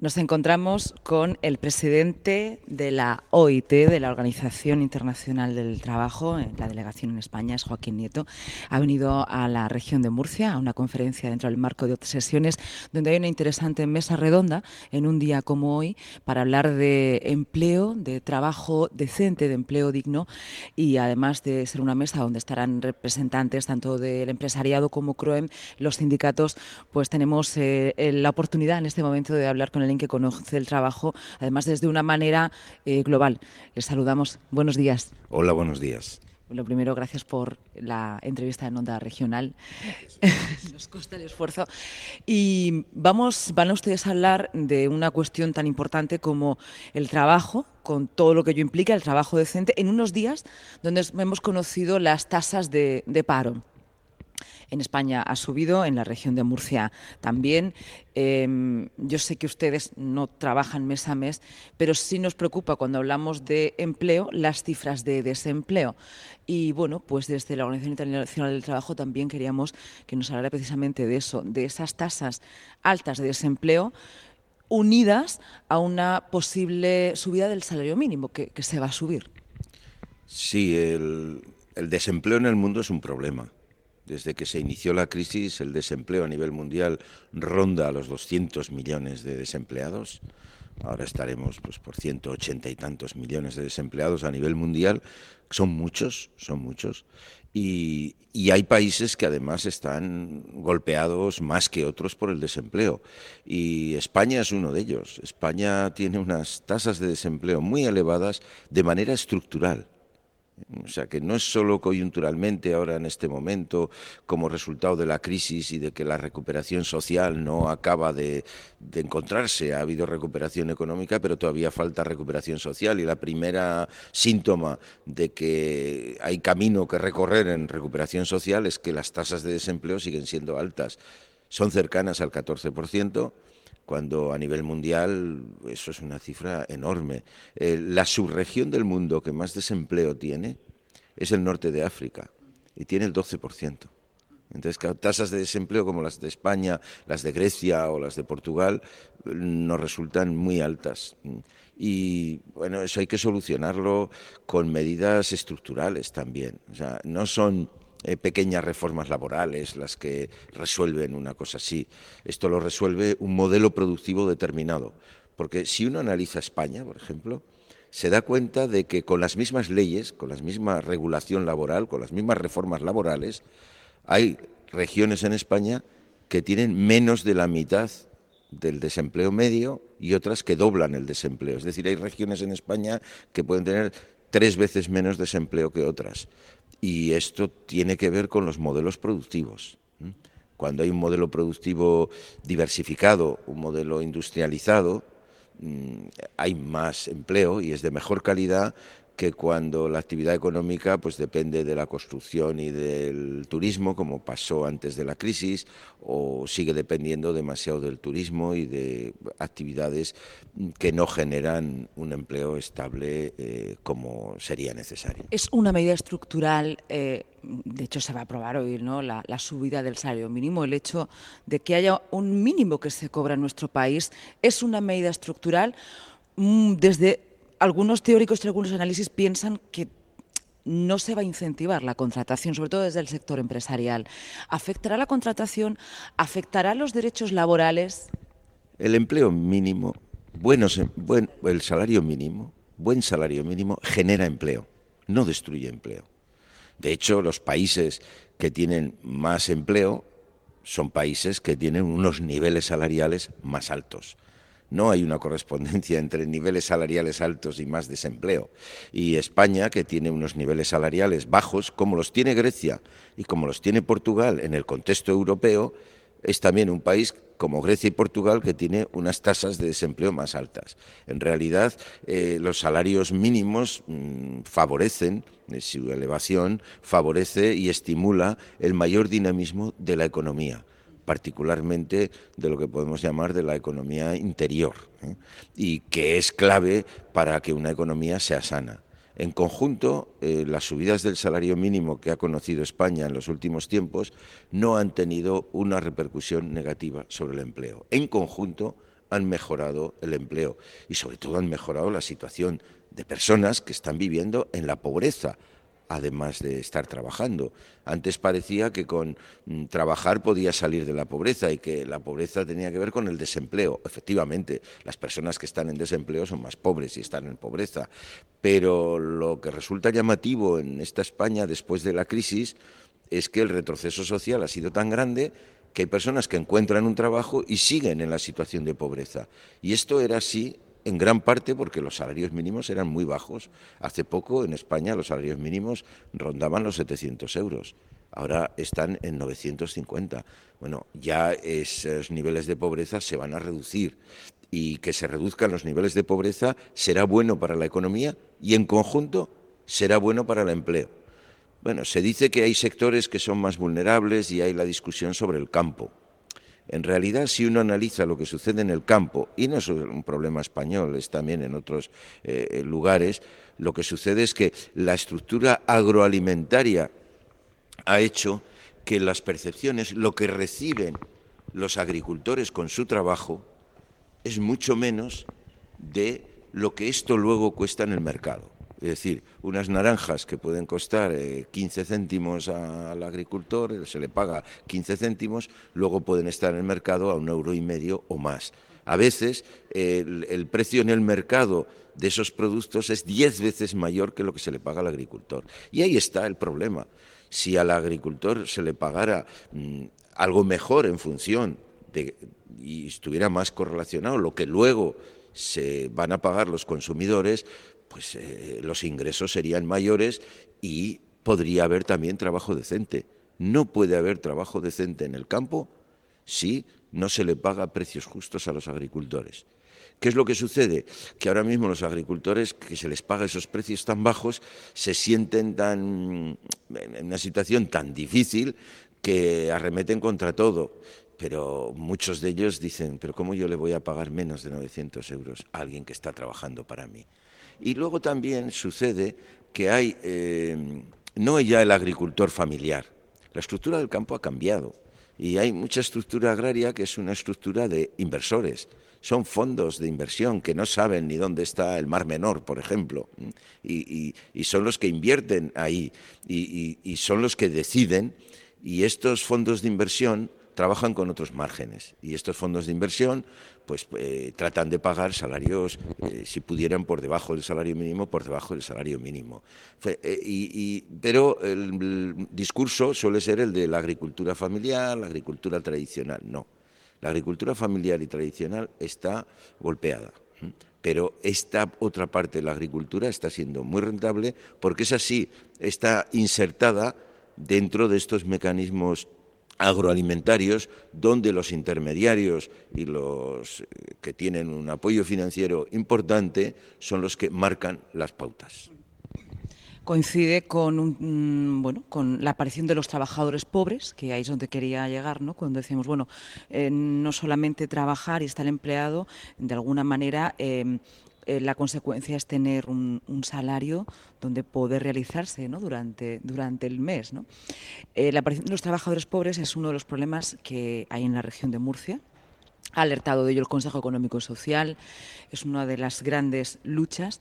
Nos encontramos con el presidente de la OIT, de la Organización Internacional del Trabajo, en la delegación en España, es Joaquín Nieto. Ha venido a la región de Murcia a una conferencia dentro del marco de otras sesiones donde hay una interesante mesa redonda en un día como hoy para hablar de empleo, de trabajo decente, de empleo digno y además de ser una mesa donde estarán representantes tanto del empresariado como CROEM, los sindicatos, pues tenemos eh, la oportunidad en este momento de hablar con el que conoce el trabajo, además desde una manera eh, global. Les saludamos. Buenos días. Hola, buenos días. Lo primero, gracias por la entrevista en Onda Regional. Nos cuesta el esfuerzo. Y vamos, van a ustedes a hablar de una cuestión tan importante como el trabajo, con todo lo que ello implica, el trabajo decente, en unos días donde hemos conocido las tasas de paro en España ha subido, en la región de Murcia también. Em, yo sé que ustedes no trabajan mes a mes, pero sí nos preocupa cuando hablamos de empleo las cifras de desempleo. Y bueno, pues desde la Organización Internacional del Trabajo también queríamos que nos hablara precisamente de eso, de esas tasas altas de desempleo unidas a una posible subida del salario mínimo que, se va a subir. Sí, el desempleo en el mundo es un problema desde que se inició la crisis, el desempleo a nivel mundial ronda a los 200 millones de desempleados. Ahora estaremos pues, por 180 y tantos millones de desempleados a nivel mundial. Son muchos, son muchos. Y, y, hay países que además están golpeados más que otros por el desempleo. Y España es uno de ellos. España tiene unas tasas de desempleo muy elevadas de manera estructural. O sea, que no es solo coyunturalmente ahora en este momento como resultado de la crisis y de que la recuperación social no acaba de, encontrarse. Ha habido recuperación económica, pero todavía falta recuperación social y la primera síntoma de que hay camino que recorrer en recuperación social es que las tasas de desempleo siguen siendo altas. Son cercanas al 14% cuando a nivel mundial eso es una cifra enorme. Eh, la subregión del mundo que más desempleo tiene es el norte de África y tiene el 12%. Entonces, tasas de desempleo como las de España, las de Grecia o las de Portugal nos resultan muy altas. Y bueno, eso hay que solucionarlo con medidas estructurales también. O sea, no son eh, pequeñas reformas laborales las que resuelven una cosa así. Esto lo resuelve un modelo productivo determinado. Porque si uno analiza España, por ejemplo, se da cuenta de que con las mismas leyes, con la misma regulación laboral, con las mismas reformas laborales, hay regiones en España que tienen menos de la mitad del desempleo medio y otras que doblan el desempleo. Es decir, hay regiones en España que pueden tener tres veces menos desempleo que otras. Y esto tiene que ver con los modelos productivos. Cuando hay un modelo productivo diversificado, un modelo industrializado, mm, hay más empleo y es de mejor calidad que cuando la actividad económica pues depende de la construcción y del turismo, como pasó antes de la crisis, o sigue dependiendo demasiado del turismo y de actividades que no generan un empleo estable eh, como sería necesario. Es una medida estructural. Eh, de hecho, se va a aprobar hoy ¿no? La, subida del salario mínimo. El hecho de que haya un mínimo que se cobra en nuestro país es una medida estructural mm, desde algunos teóricos y algunos análisis piensan que no se va a incentivar la contratación, sobre todo desde el sector empresarial. ¿Afectará la contratación? ¿Afectará los derechos laborales? El empleo mínimo, buenos, buen, el salario mínimo, buen salario mínimo genera empleo, no destruye empleo. De hecho, los países que tienen más empleo son países que tienen unos niveles salariales más altos no hay una correspondencia entre niveles salariales altos y más desempleo. Y España, que tiene unos niveles salariales bajos, como los tiene Grecia y como los tiene Portugal en el contexto europeo, es también un país como Grecia y Portugal que tiene unas tasas de desempleo más altas. En realidad, eh, los salarios mínimos mm, favorecen, eh, su elevación favorece y estimula el mayor dinamismo de la economía particularmente de lo que podemos llamar de la economía interior, ¿eh? y que es clave para que una economía sea sana. En conjunto, eh, las subidas del salario mínimo que ha conocido España en los últimos tiempos no han tenido una repercusión negativa sobre el empleo. En conjunto, han mejorado el empleo y sobre todo han mejorado la situación de personas que están viviendo en la pobreza, además de estar trabajando. Antes parecía que con mm, trabajar podía salir de la pobreza y que la pobreza tenía que ver con el desempleo. Efectivamente, las personas que están en desempleo son más pobres y están en pobreza. Pero lo que resulta llamativo en esta España después de la crisis es que el retroceso social ha sido tan grande que hay personas que encuentran un trabajo y siguen en la situación de pobreza. Y esto era así en gran parte porque los salarios mínimos eran muy bajos. Hace poco en España los salarios mínimos rondaban los 700 euros. Ahora están en 950. Bueno, ya esos niveles de pobreza se van a reducir y que se reduzcan los niveles de pobreza será bueno para la economía y en conjunto será bueno para el empleo. Bueno, se dice que hay sectores que son más vulnerables y hay la discusión sobre el campo. En realidad, si uno analiza lo que sucede en el campo, y no es un problema español, es también en otros eh, lugares, lo que sucede es que la estructura agroalimentaria ha hecho que las percepciones, lo que reciben los agricultores con su trabajo, es mucho menos de lo que esto luego cuesta en el mercado. Es decir, unas naranjas que pueden costar 15 eh, céntimos al agricultor, eh, se le paga 15 céntimos, luego pueden estar en el mercado a un euro y medio o más. A veces el, precio en el mercado de esos productos es 10 veces mayor que lo que se le paga al agricultor. Y ahí está el problema. Si al agricultor se le pagara mm, algo mejor en función de, y estuviera más correlacionado lo que luego se van a pagar los consumidores, pues eh, los ingresos serían mayores y podría haber también trabajo decente. No puede haber trabajo decente en el campo si no se le paga precios justos a los agricultores. ¿Qué es lo que sucede? Que ahora mismo los agricultores, que se les paga esos precios tan bajos, se sienten tan, en una situación tan difícil que arremeten contra todo. Pero muchos de ellos dicen, pero ¿cómo yo le voy a pagar menos de 900 euros a alguien que está trabajando para mí? Y luego también sucede que hay, eh, no ya el agricultor familiar, la estructura del campo ha cambiado y hay mucha estructura agraria que es una estructura de inversores. Son fondos de inversión que no saben ni dónde está el Mar Menor, por ejemplo, y, son los que invierten ahí y son los que deciden y estos fondos de inversión trabajan con otros márgenes y estos fondos de inversión pues eh, tratan de pagar salarios, eh, si pudieran, por debajo del salario mínimo, por debajo del salario mínimo. Eh, y, pero el, discurso suele ser el de la agricultura familiar, la agricultura tradicional. No, la agricultura familiar y tradicional está golpeada. Pero esta otra parte de la agricultura está siendo muy rentable porque es así, está insertada dentro de estos mecanismos agroalimentarios donde los intermediarios y los eh, que tienen un apoyo financiero importante son los que marcan las pautas. Coincide con, mm, bueno, con la aparición de los trabajadores pobres, que ahí es donde quería llegar, ¿no? cuando decimos, bueno, eh, no solamente trabajar y estar empleado, de alguna manera eh, eh, la consecuencia es tener un, salario donde poder realizarse durante, durante el mes. Eh, la aparición de los trabajadores pobres es uno de los problemas que hay en la región de Murcia. Ha alertado de ello el Consejo Económico y Social, es una de las grandes luchas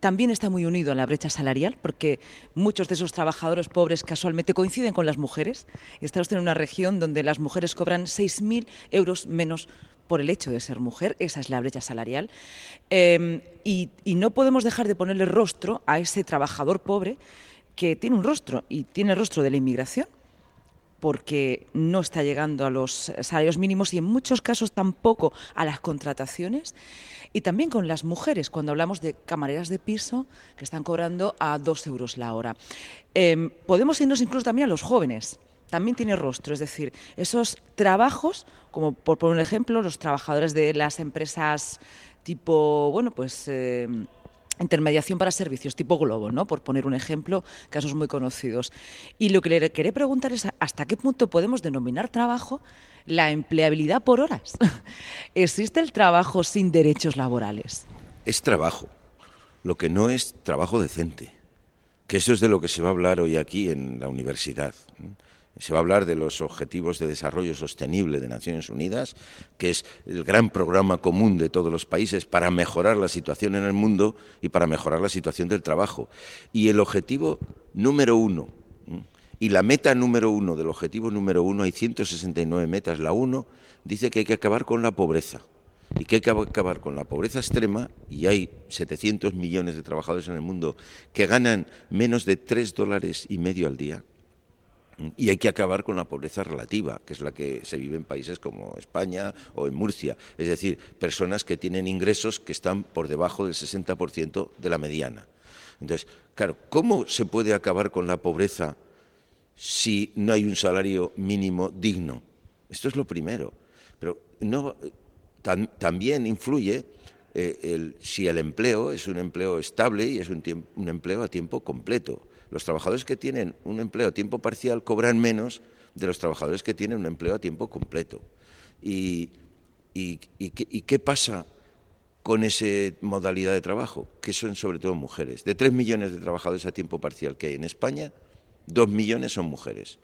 también está muy unido a la brecha salarial, porque muchos de esos trabajadores pobres casualmente coinciden con las mujeres. Estamos en una región donde las mujeres cobran 6.000 euros menos por el hecho de ser mujer, esa es la brecha salarial, em, y, no podemos dejar de ponerle rostro a ese trabajador pobre que tiene un rostro y tiene el rostro de la inmigración, porque no está llegando a los salarios mínimos y en muchos casos tampoco a las contrataciones. Y también con las mujeres, cuando hablamos de camareras de piso que están cobrando a dos euros la hora. Em, podemos irnos incluso también a los jóvenes también tiene rostro, es decir, esos trabajos, como por poner un ejemplo, los trabajadores de las empresas tipo, bueno, pues eh, intermediación para servicios tipo Globo, ¿no? Por poner un ejemplo, casos muy conocidos. Y lo que le quería preguntar es hasta qué punto podemos denominar trabajo la empleabilidad por horas. ¿Existe el trabajo sin derechos laborales? Es trabajo, lo que no es trabajo decente, que eso es de lo que se va a hablar hoy aquí en la universidad Se va a hablar de los Objetivos de Desarrollo Sostenible de Naciones Unidas, que es el gran programa común de todos los países para mejorar la situación en el mundo y para mejorar la situación del trabajo. Y el objetivo número uno, y la meta número uno del objetivo número uno, hay 169 metas, la uno dice que hay que acabar con la pobreza y que hay que acabar con la pobreza extrema, y hay 700 millones de trabajadores en el mundo que ganan menos de 3 dólares y medio al día, y hay que acabar con la pobreza relativa, que es la que se vive en países como España o en Murcia, es decir, personas que tienen ingresos que están por debajo del 60% de la mediana. Entonces, claro, ¿cómo se puede acabar con la pobreza si no hay un salario mínimo digno? Esto es lo primero. Pero no, también influye eh, si el empleo es un empleo estable y es un, empleo a tiempo completo. Los trabajadores que tienen un empleo a tiempo parcial cobran menos de los trabajadores que tienen un empleo a tiempo completo. ¿Y, qué pasa con esa modalidad de trabajo? Que son sobre todo mujeres. De tres millones de trabajadores a tiempo parcial que hay en España, dos millones son mujeres.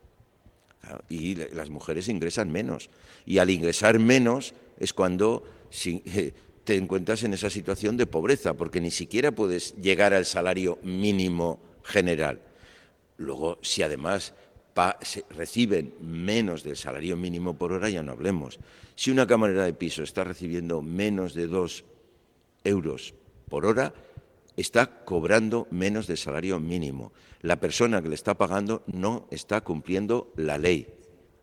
Y las mujeres ingresan menos. Y al ingresar menos, es cuando te encuentras en esa situación de pobreza, porque ni siquiera puedes llegar al salario mínimo general. Luego, si además reciben menos del salario mínimo por hora, ya no hablemos. Si una camarera de piso está recibiendo menos de dos euros por hora, está cobrando menos del salario mínimo. La persona que le está pagando no está cumpliendo la ley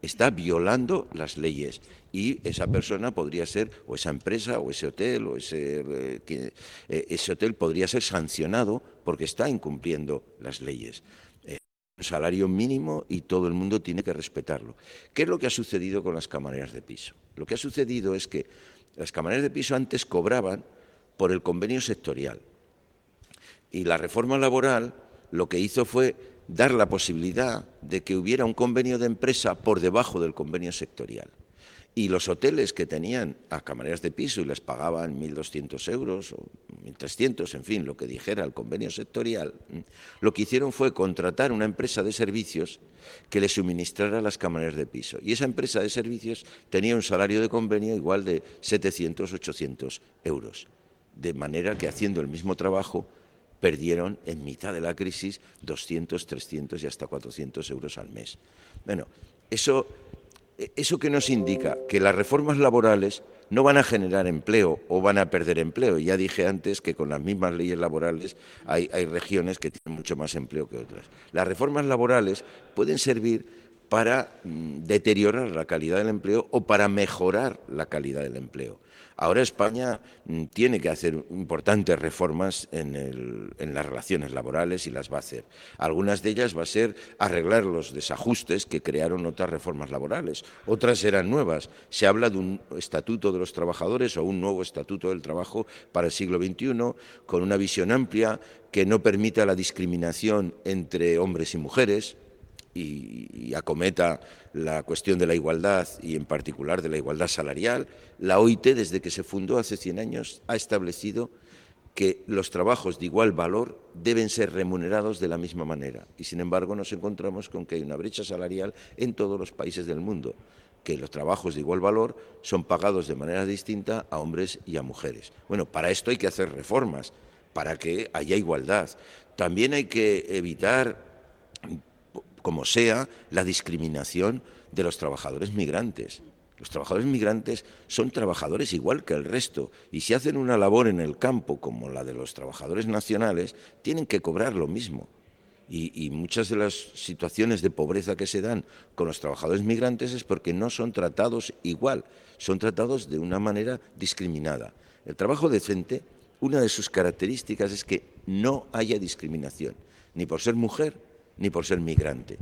está violando las leyes y esa persona podría ser, o esa empresa, o ese hotel, o ese, eh, eh, ese hotel podría ser sancionado porque está incumpliendo las leyes. Eh, un salario mínimo y todo el mundo tiene que respetarlo. ¿Qué es lo que ha sucedido con las camareras de piso? Lo que ha sucedido es que las camareras de piso antes cobraban por el convenio sectorial y la reforma laboral lo que hizo fue dar la posibilidad de que hubiera un convenio de empresa por debajo del convenio sectorial. Y los hoteles que tenían a camareras de piso y les pagaban 1.200 euros o 1.300, en fin, lo que dijera el convenio sectorial, lo que hicieron fue contratar una empresa de servicios que les suministrara las camareras de piso. Y esa empresa de servicios tenía un salario de convenio igual de 700, 800 euros. De manera que haciendo el mismo trabajo perdieron en mitad de la crisis 200, 300 y hasta 400 euros al mes. Bueno, eso, eso que nos indica que las reformas laborales no van a generar empleo o van a perder empleo. Ya dije antes que con las mismas leyes laborales hay, hay regiones que tienen mucho más empleo que otras. Las reformas laborales pueden servir para mm, deteriorar la calidad del empleo o para mejorar la calidad del empleo. Ahora España mm, tiene que hacer importantes reformas en, las relaciones laborales y las va a hacer. Algunas de ellas va a ser arreglar los desajustes que crearon otras reformas laborales. Otras serán nuevas. Se habla de un estatuto de los trabajadores o un nuevo estatuto del trabajo para el siglo XXI con una visión amplia que no permita la discriminación entre hombres y mujeres, y, acometa la cuestión de la igualdad y en particular de la igualdad salarial, la OIT desde que se fundó hace 100 años ha establecido que los trabajos de igual valor deben ser remunerados de la misma manera. Y sin embargo nos encontramos con que hay una brecha salarial en todos los países del mundo, que los trabajos de igual valor son pagados de manera distinta a hombres y a mujeres. Bueno, para esto hay que hacer reformas, para que haya igualdad. También hay que evitar como sea, la discriminación de los trabajadores migrantes. Los trabajadores migrantes son trabajadores igual que el resto y si hacen una labor en el campo como la de los trabajadores nacionales, tienen que cobrar lo mismo. Y, muchas de las situaciones de pobreza que se dan con los trabajadores migrantes es porque no son tratados igual, son tratados de una manera discriminada. El trabajo decente, una de sus características es que no haya discriminación, ni por ser mujer, ni por ser migrante.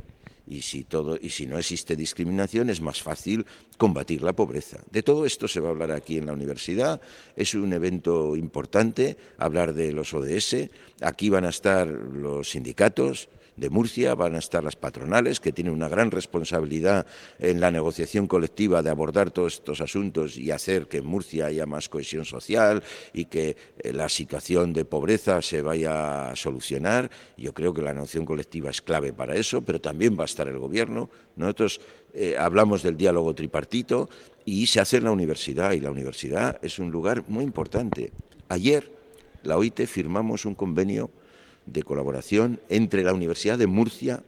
Y si, todo, y si no existe discriminación es más fácil combatir la pobreza. De todo esto se va a hablar aquí en la universidad. Es un evento importante hablar de los ODS. Aquí van a estar los sindicatos, de Murcia, van a estar las patronales, que tienen una gran responsabilidad en la negociación colectiva de abordar todos estos asuntos y hacer que en Murcia haya más cohesión social y que eh, la situación de pobreza se vaya a solucionar. Yo creo que la negociación colectiva es clave para eso, pero también va a estar el Gobierno. Nosotros eh, hablamos del diálogo tripartito y se hace en la universidad, y la universidad es un lugar muy importante. Ayer, la OIT firmamos un convenio de colaboración entre la Universidad de Murcia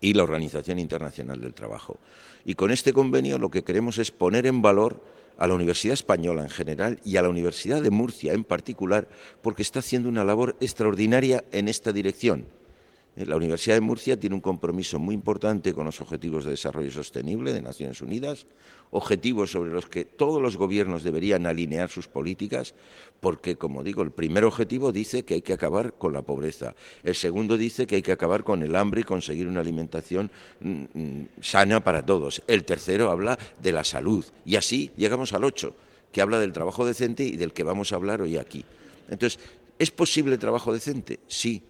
y la Organización Internacional del Trabajo. Y con este convenio lo que queremos es poner en valor a la Universidad Española en general y a la Universidad de Murcia en particular, porque está haciendo una labor extraordinaria en esta dirección la Universidad de Murcia tiene un compromiso muy importante con los Objetivos de Desarrollo Sostenible de Naciones Unidas, objetivos sobre los que todos los gobiernos deberían alinear sus políticas, porque, como digo, el primer objetivo dice que hay que acabar con la pobreza, el segundo dice que hay que acabar con el hambre y conseguir una alimentación mm, mm, sana para todos, el tercero habla de la salud, y así llegamos al ocho, que habla del trabajo decente y del que vamos a hablar hoy aquí. Entonces, ¿es posible trabajo decente? Sí,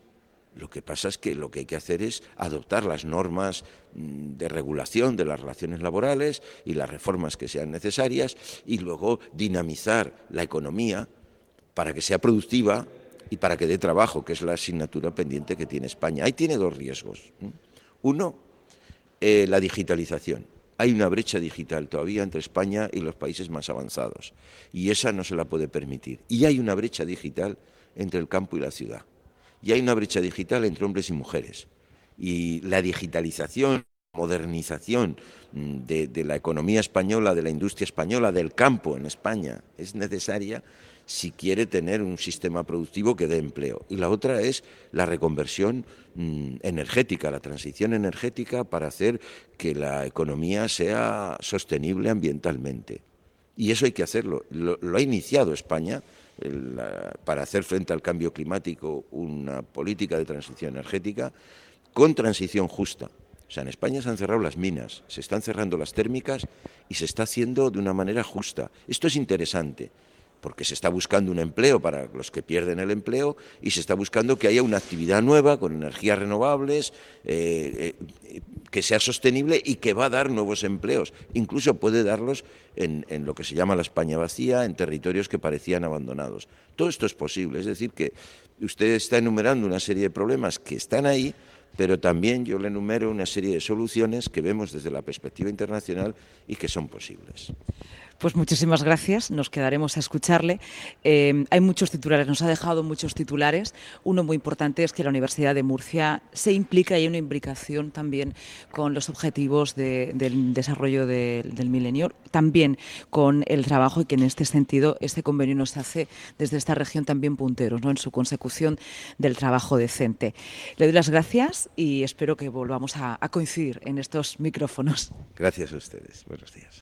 lo que pasa es que lo que hay que hacer es adoptar las normas mm, de regulación de las relaciones laborales y las reformas que sean necesarias y luego dinamizar la economía para que sea productiva y para que dé trabajo, que es la asignatura pendiente que tiene España. Ahí tiene dos riesgos. Uno, eh, la digitalización. Hay una brecha digital todavía entre España y los países más avanzados y esa no se la puede permitir. Y hay una brecha digital entre el campo y la ciudad y hay una brecha digital entre hombres y mujeres. Y la digitalización, modernización mm, de, la economía española, de la industria española, del campo en España, es necesaria si quiere tener un sistema productivo que dé empleo. Y la otra es la reconversión mm, energética, la transición energética para hacer que la economía sea sostenible ambientalmente. Y eso hay que hacerlo. lo ha iniciado España para hacer frente al cambio climático una política de transición energética con transición justa. O sea, en España se han cerrado las minas, se están cerrando las térmicas y se está haciendo de una manera justa. Esto es interesante porque se está buscando un empleo para los que pierden el empleo y se está buscando que haya una actividad nueva con energías renovables, eh, eh, que sea sostenible y que va a dar nuevos empleos. Incluso puede darlos en, en, lo que se llama la España vacía, en territorios que parecían abandonados. Todo esto es posible, es decir, que usted está enumerando una serie de problemas que están ahí, pero también yo le enumero una serie de soluciones que vemos desde la perspectiva internacional y que son posibles. Pues muchísimas gracias, nos quedaremos a escucharle. Eh, hay muchos titulares, nos ha dejado muchos titulares. Uno muy importante es que la Universidad de Murcia se implica y hay una implicación también con los objetivos del desarrollo del milenio, también con el trabajo y que en este sentido este convenio nos hace desde esta región también punteros ¿no? en su consecución del trabajo decente. Le doy las gracias y espero que volvamos a coincidir en estos micrófonos. Gracias a ustedes. Buenos días.